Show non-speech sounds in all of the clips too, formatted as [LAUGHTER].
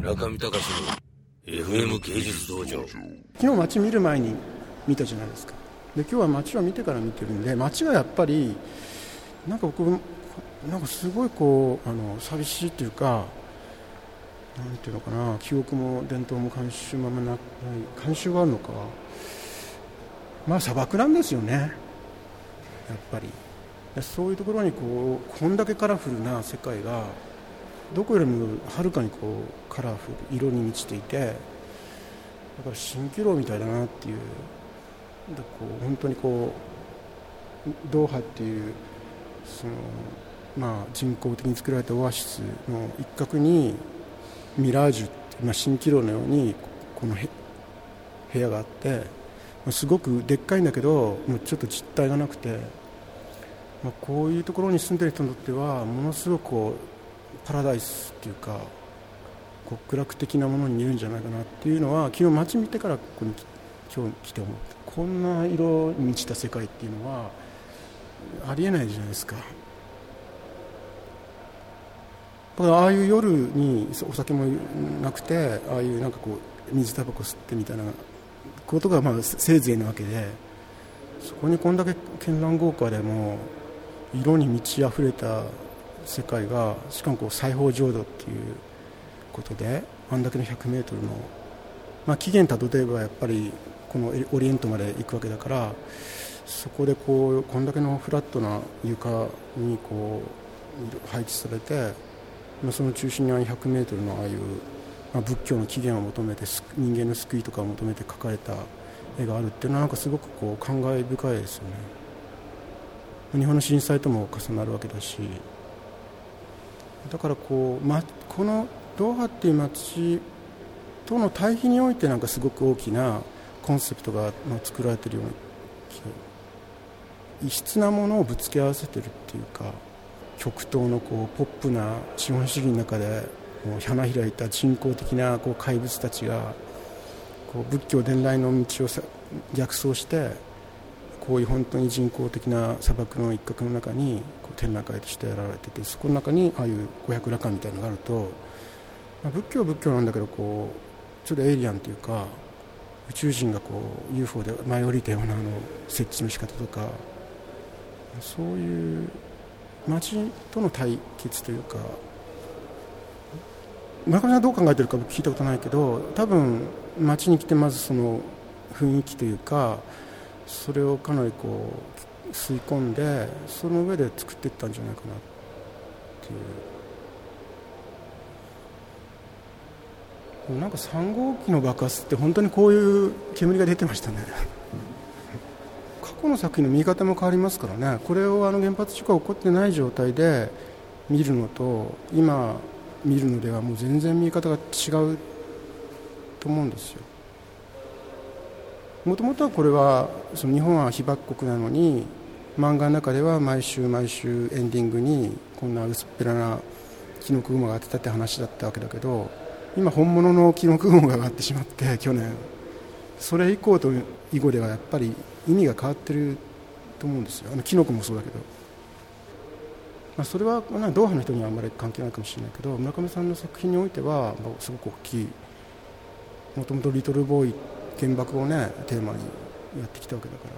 中見隆の FM 芸術道場。昨日街見る前に見たじゃないですか。で今日は街を見てから見てるんで街がやっぱりなんか僕なんかすごいこうあの寂しいというかなんていうのかな記憶も伝統も慣習もない慣習があるのか。まあ砂漠なんですよね。やっぱり。そういうところにこうこんだけカラフルな世界がどこよりもはるかにこうカラフル色に満ちていてだから蜃気楼みたいだなっていうでこう本当にこうドーハっていうその、まあ、人工的に作られたオアシスの一角にミラージュって、まあ、蜃気楼のようにこの部屋があってますごくでっかいんだけどもうちょっと実体がなくて、まあ、こういうところに住んでる人にとってはものすごくこうパラダイスっていうか極楽的なものに見えるんじゃないかなっていうのは昨日街見てからここに今日来て思ってこんな色に満ちた世界っていうのはありえないじゃないですか。ああいう夜にお酒もなくてああいうなんかこう水タバコ吸ってみたいなことがまあせいぜいなわけでそこにこんだけ絢爛豪華でも色に満ち溢れた世界がしかもこう西方浄土っていうことであんだけの 100m の、まあ、起源たどればやっぱりこのオリエントまで行くわけだからそこでこうこんだけのフラットな床にこう配置されて、まあ、その中心にああいう 100m のああいう、まあ、仏教の起源を求めて人間の救いとかを求めて描かれた絵があるっていうのはなんかすごくこう感慨深いですよね。日本の震災とも重なるわけだしだからこう、ま、このドーハっていう街との対比においてなんかすごく大きなコンセプトが作られているような異質なものをぶつけ合わせてるっていうか極東のこうポップな資本主義の中でもう花開いた人工的なこう怪物たちがこう仏教伝来の道を逆走してこうい本当に人工的な砂漠の一角の中にこう展覧会としてやられててそこの中にああいう五百羅漢みたいなのがあると、まあ、仏教は仏教なんだけどこうちょっとエイリアンというか宇宙人がこう UFO で舞い降りたようなあの設置の仕方とかそういう街との対決というか村上さんどう考えてるか僕聞いたことないけど多分街に来てまずその雰囲気というかそれをかなりこう吸い込んでその上で作っていったんじゃないかなっていう。なんか3号機の爆発って本当にこういう煙が出てましたね。[LAUGHS] 過去の作品の見方も変わりますからね。これをあの原発事故が起こってない状態で見るのと今見るのではもう全然見方が違うと思うんですよもともとはこれはその日本は被爆国なのに漫画の中では毎週毎週エンディングにこんな薄っぺらなキノコ雲が当てたって話だったわけだけど今本物のキノコ雲が上がってしまって [LAUGHS] 去年。それ以降と以後ではやっぱり意味が変わってると思うんですよ。あのキノコもそうだけど、まあ、それはドーハの人にはあんまり関係ないかもしれないけど村上さんの作品においてはすごく大きい。もともと「リトルボーイ」原爆をねテーマにやってきたわけだか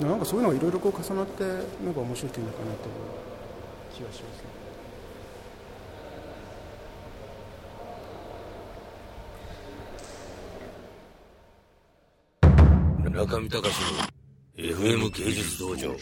らなんかそういうのがいろいろこう重なってなんか面白い点だかなという気がしますね。中見隆の FM 芸術道場。